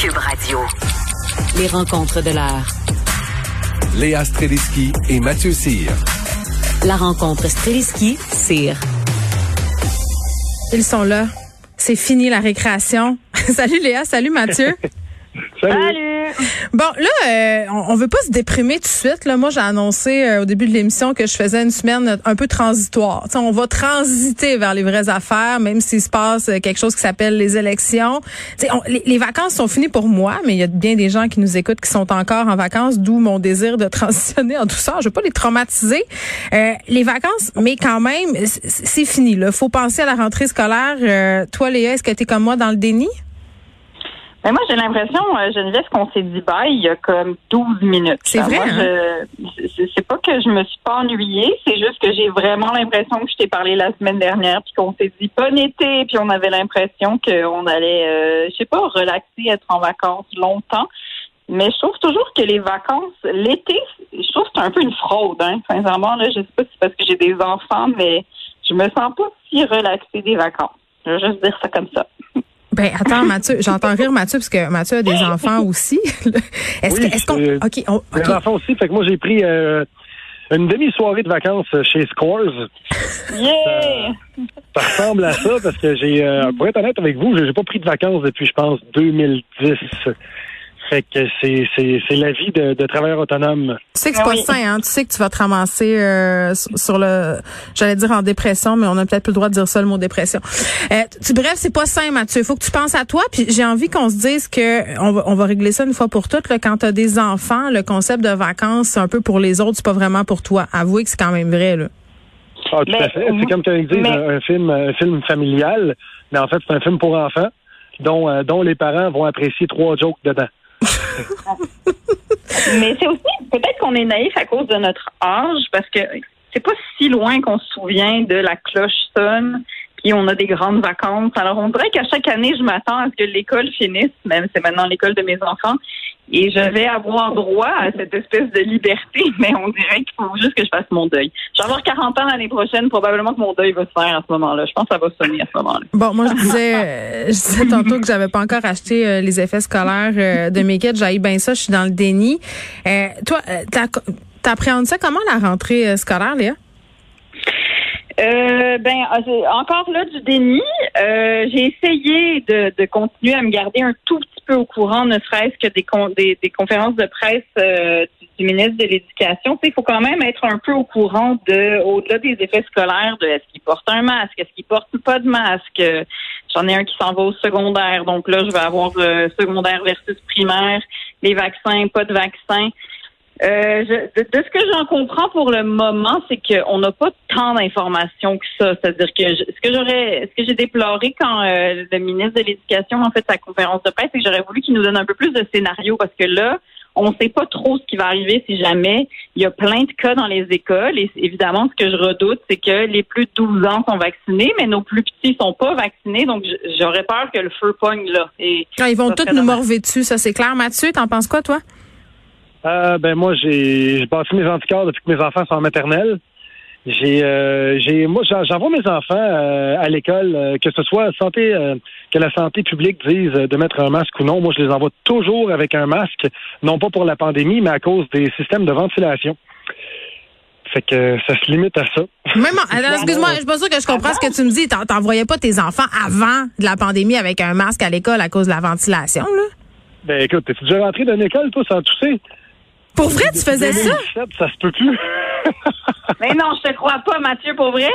Cube Radio. Les rencontres de l'heure. Léa Streliski et Mathieu Cyr. La rencontre Streliski-Cyr. Ils sont là. C'est fini la récréation. salut Léa, salut Mathieu. Salut. Bon, là, euh, on, on veut pas se déprimer tout de suite. Là, moi, j'ai annoncé euh, au début de l'émission que je faisais une semaine un peu transitoire. T'sais, on va transiter vers les vraies affaires, même s'il se passe euh, quelque chose qui s'appelle les élections. On, les, vacances sont finies pour moi, mais il y a bien des gens qui nous écoutent qui sont encore en vacances, d'où mon désir de transitionner en douceur. Je veux pas les traumatiser. les vacances, mais quand même, c'est fini. Là, faut penser à la rentrée scolaire. toi, Léa, est-ce que tu comme moi dans le déni? Mais moi, j'ai l'impression, euh, Geneviève, qu'on s'est dit bye il y a comme 12 minutes. C'est vrai. Hein? c'est pas que je me suis pas ennuyée, c'est juste que j'ai vraiment l'impression que je t'ai parlé la semaine dernière, puis qu'on s'est dit bon été, puis on avait l'impression qu'on allait, euh, je sais pas, relaxer, être en vacances longtemps. Mais je trouve toujours que les vacances, l'été, je trouve que c'est un peu une fraude. Hein. Sincèrement, là, je sais pas si c'est parce que j'ai des enfants, mais je me sens pas si relaxée des vacances. Je vais juste dire ça comme ça. Ben attends Mathieu, j'entends rire Mathieu parce que Mathieu a des enfants aussi. est-ce oui, qu'on OK, on, Des enfants aussi, fait que moi j'ai pris euh, une demi-soirée de vacances chez Scores. Yeah! Ça, ressemble à ça parce que j'ai euh, pour être honnête avec vous, j'ai pas pris de vacances depuis je pense 2010. Fait que c'est, c'est, c'est la vie de, de travailleur autonome. Tu sais que c'est pas sain, hein? Tu sais que tu vas te ramasser euh, sur le j'allais dire en dépression, mais on a peut-être plus le droit de dire ça le mot dépression. Euh, tu, bref, c'est pas sain, Mathieu. Il faut que tu penses à toi. Puis j'ai envie qu'on se dise que on va, on va régler ça une fois pour toutes. Là, quand tu as des enfants, le concept de vacances, c'est un peu pour les autres, c'est pas vraiment pour toi. Avouez que c'est quand même vrai, là. Ah, tout à fait. C'est comme tu dit, un, film, un film familial, mais en fait, c'est un film pour enfants dont, euh, dont les parents vont apprécier trois jokes dedans. Mais c'est aussi peut-être qu'on est naïf à cause de notre âge, parce que c'est pas si loin qu'on se souvient de la cloche sonne, puis on a des grandes vacances. Alors on dirait qu'à chaque année, je m'attends à ce que l'école finisse, même c'est maintenant l'école de mes enfants, et je vais avoir droit à cette espèce de liberté, mais on dirait qu'il faut juste que je fasse mon deuil. Je vais avoir 40 ans l'année prochaine, probablement que mon deuil va se faire à ce moment-là. Je pense que ça va sonner à ce moment-là. Bon, moi je disais, euh, je disais tantôt que j'avais pas encore acheté euh, les effets scolaires euh, de mes kids. J'ai bien ça, je suis dans le déni. toi, t'appréhendes ça comment la rentrée scolaire, Léa? Euh, ben, ah, encore là du déni. Euh, j'ai essayé de, de, continuer à me garder un tout petit peu au courant, ne serait-ce que des, des, des, conférences de presse euh, du, ministre de l'Éducation. Il faut quand même être un peu au courant de, au-delà des effets scolaires, de est-ce qu'il porte un masque, est-ce qu'il porte pas de masque. J'en ai un qui s'en va au secondaire, donc là, je vais avoir secondaire versus primaire, les vaccins, pas de vaccins. Euh, de, ce que j'en comprends pour le moment, c'est qu'on n'a pas tant d'informations que ça. C'est-à-dire que ce que j'aurais, ce que j'ai déploré quand euh, le ministre de l'Éducation a fait sa conférence de presse, c'est que j'aurais voulu qu'il nous donne un peu plus de scénarios parce que là, on ne sait pas trop ce qui va arriver si jamais il y a plein de cas dans les écoles. Et évidemment, ce que je redoute, c'est que les plus de 12 ans sont vaccinés, mais nos plus petits sont pas vaccinés. Donc, j'aurais peur que le feu pogne là. Et ah, ils vont tous nous morver dessus, ça c'est clair. Mathieu, t'en penses quoi, toi? Euh, ben moi, j'ai bâti mes anticorps depuis que mes enfants sont en maternelle. J'ai, euh, j'ai, moi, j'envoie mes enfants euh, à l'école, euh, que ce soit santé, que la santé publique dise de mettre un masque ou non. Moi, je les envoie toujours avec un masque, non pas pour la pandémie, mais à cause des systèmes de ventilation. Fait que ça se limite à ça. Même, excuse-moi, je suis pas sûre que je comprends ce que tu me dis. T'envoyais pas tes enfants avant de la pandémie avec un masque à l'école à cause de la ventilation, là? Ben écoute, t'es déjà rentré dans l'école, toi, sans tousser? Pour vrai, tu faisais ça? Ça se peut plus. Mais non, je te crois pas, Mathieu, pour vrai?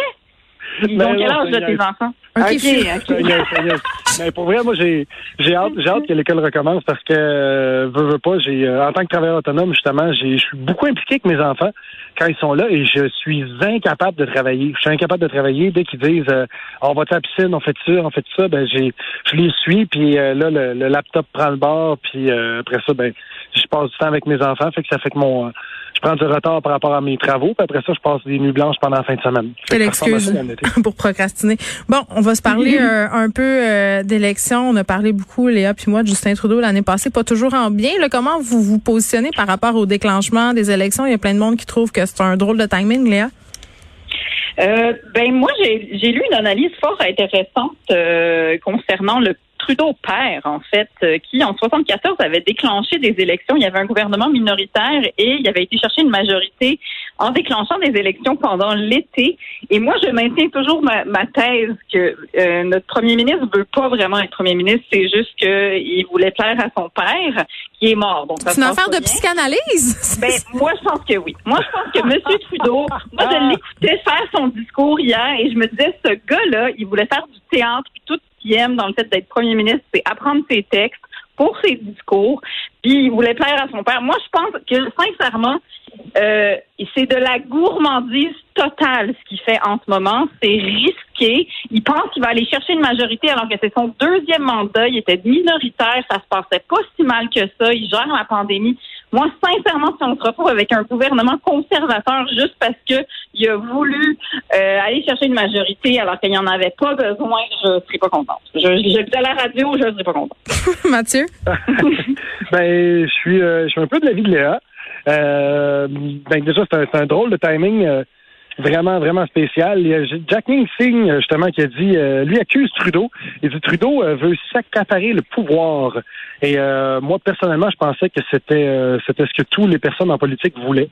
Ils ont quel âge, tes enfants? OK, OK. Mais pour vrai, moi, j'ai, j'ai hâte, j'ai hâte que l'école recommence parce que, euh, veux, veux pas, j'ai, euh, en tant que travailleur autonome, justement, j'ai, je suis beaucoup impliqué avec mes enfants quand ils sont là et je suis incapable de travailler. Je suis incapable de travailler dès qu'ils disent, euh, on va à la piscine, on fait ça, on fait ça, ben, j'ai, je les suis puis euh, là, le, le, laptop prend le bord puis après ça, ben, je passe du temps avec mes enfants, fait que ça fait que mon, je prends du retard par rapport à mes travaux, puis après ça, je passe des nuits blanches pendant la fin de semaine. Quelle excuse pour procrastiner. Bon, on va se parler euh, un peu euh, d'élections. On a parlé beaucoup, Léa puis moi, de Justin Trudeau l'année passée, pas toujours en bien. Là, comment vous vous positionnez par rapport au déclenchement des élections? Il y a plein de monde qui trouve que c'est un drôle de timing, Léa. Euh, ben moi j'ai lu une analyse fort intéressante concernant le Trudeau père, en fait, euh, qui en 74 avait déclenché des élections. Il y avait un gouvernement minoritaire et il avait été chercher une majorité en déclenchant des élections pendant l'été. Et moi, je maintiens toujours ma, ma thèse que euh, notre premier ministre veut pas vraiment être premier ministre. C'est juste qu'il voulait plaire à son père, qui est mort. Donc, c'est une affaire de psychanalyse? Ben, moi, je pense que oui. Moi, je pense que M. Trudeau, moi, je l'écoutais faire son discours hier et je me disais, ce gars-là, il voulait faire du théâtre, puis tout dans le fait d'être premier ministre, c'est apprendre ses textes pour ses discours, puis il voulait plaire à son père. Moi, je pense que, sincèrement, euh, c'est de la gourmandise totale ce qu'il fait en ce moment. C'est risqué. Il pense qu'il va aller chercher une majorité alors que c'est son deuxième mandat. Il était minoritaire. Ça se passait pas si mal que ça. Il gère la pandémie. Moi, sincèrement, si on se retrouve avec un gouvernement conservateur juste parce que il a voulu euh, aller chercher une majorité alors qu'il n'y en avait pas besoin, je ne serais pas contente. Je, je, à la radio, je ne serais pas contente. Mathieu? ben, je suis, euh, je suis un peu de l'avis de Léa. Euh, ben déjà, c'est un, un, drôle de timing euh, vraiment, vraiment spécial. Il y a Jack Singh, justement, qui a dit, euh, lui accuse Trudeau. Il dit Trudeau euh, veut s'accaparer le pouvoir. Et moi, personnellement, je pensais que c'était c'était ce que toutes les personnes en politique voulaient.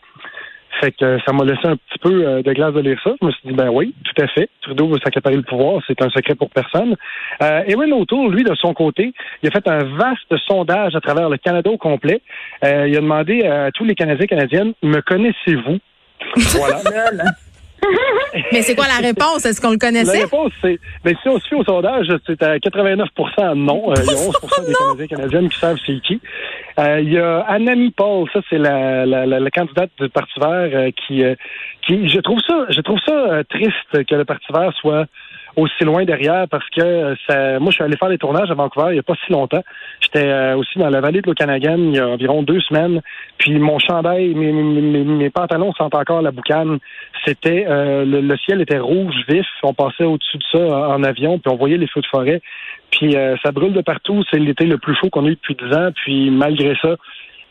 Fait que ça m'a laissé un petit peu euh, de glace de lire ça. Je me suis dit, ben oui, tout à fait. Trudeau veut s'accaparer le pouvoir, c'est un secret pour personne. Euh, Erin O'Toole, lui, de son côté, il a fait un vaste sondage à travers le Canada au complet. Euh, il a demandé à tous les Canadiens et Canadiennes, me connaissez-vous? Voilà. Mais c'est quoi la réponse? Est-ce qu'on le connaissait? La réponse, c'est, ben, si on se fie au sondage, c'est à 89% non. Euh, il y a 11% des Canadiens et Canadiennes qui savent c'est qui. Euh, il y a Anami Paul, ça, c'est la, la, la, candidate du Parti vert euh, qui, qui, je trouve ça, je trouve ça triste que le Parti vert soit aussi loin derrière parce que euh, ça, moi, je suis allé faire des tournages à Vancouver il n'y a pas si longtemps. J'étais euh, aussi dans la vallée de l'Okanagan il y a environ deux semaines. Puis mon chandail, mes, mes, mes pantalons sentent encore la boucane. C'était euh, le, ciel était rouge vif. On passait au-dessus de ça en, avion, puis on voyait les feux de forêt. Puis ça brûle de partout. C'est l'été le plus chaud qu'on a eu depuis dix ans. Puis malgré ça,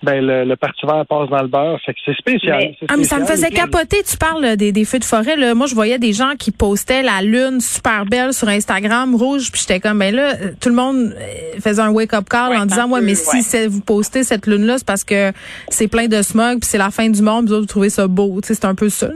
ben le, parti vert passe dans le beurre. Fait que c'est spécial, Ah, mais ça me faisait capoter. Tu parles des, des feux de forêt. Là. Moi, je voyais des gens qui postaient la lune super belle sur Instagram, rouge, puis j'étais comme, ben là, tout le monde euh, faisait un wake-up call en disant, ouais, mais si vous postez cette lune-là, c'est parce que c'est plein de smog, puis c'est la fin du monde, vous, vous trouvez ça beau. Tu sais, c'est un peu ça.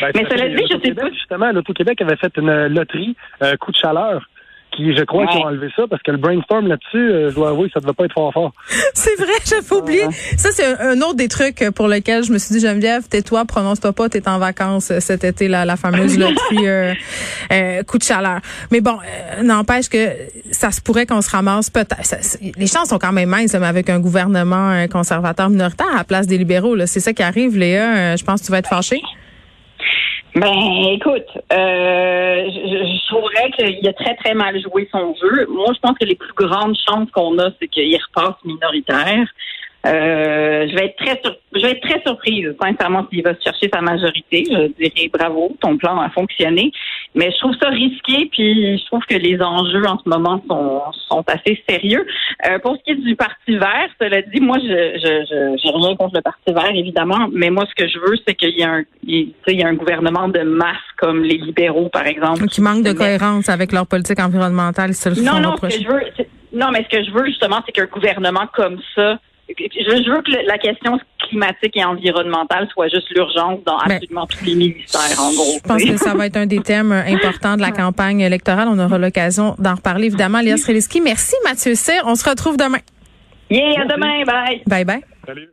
Ben, mais cela dit, je sais pas. Justement, l'Auto-Québec avait fait une loterie euh, coup de chaleur qui, je crois, qu'ils ont enlevé ça parce que le brainstorm là-dessus, euh, je dois avouer, ça ne devait pas être fort fort. c'est vrai, j'avais oublié. Ça, c'est un, autre des trucs pour lesquels je me suis dit, Geneviève, tais-toi, prononce-toi pas, t'es en vacances euh, cet été, là, la fameuse loterie euh, euh, coup de chaleur. Mais bon, n'empêche que ça se pourrait qu'on se ramasse peut-être. Les chances sont quand même minces, mais avec un gouvernement conservateur minoritaire à la place des libéraux. C'est ça qui arrive, Léa. je pense que tu vas être fâchée. Ben, écoute, euh, je, je, trouverais qu'il a très, très mal joué son jeu. Moi, je pense que les plus grandes chances qu'on a, c'est qu'il repasse minoritaire. Euh, je vais être très je vais être très surprise, sincèrement, s'il va chercher sa majorité. Je dirais bravo, ton plan a fonctionné. Mais je trouve ça risqué, puis je trouve que les enjeux en ce moment sont, sont assez sérieux. Euh, pour ce qui est du Parti vert, cela dit, moi, je je, j'ai rien contre le Parti vert, évidemment, mais moi, ce que je veux, c'est qu'il y ait un il, y a un gouvernement de masse comme les libéraux, par exemple. Qui manque de cohérence avec leur politique environnementale, c'est le Non, non, ce que je veux, non, mais ce que je veux, justement, c'est qu'un gouvernement comme ça je, veux que la question climatique et environnementale soit juste l'urgence dans ben, absolument tous les ministères, en gros. Je pense que ça va être un des thèmes importants de la campagne électorale. On aura l'occasion d'en reparler, évidemment. Léa Streliski, merci Mathieu Cyr. On se retrouve demain. Yeah, à demain. Bye. Bye bye. Salut.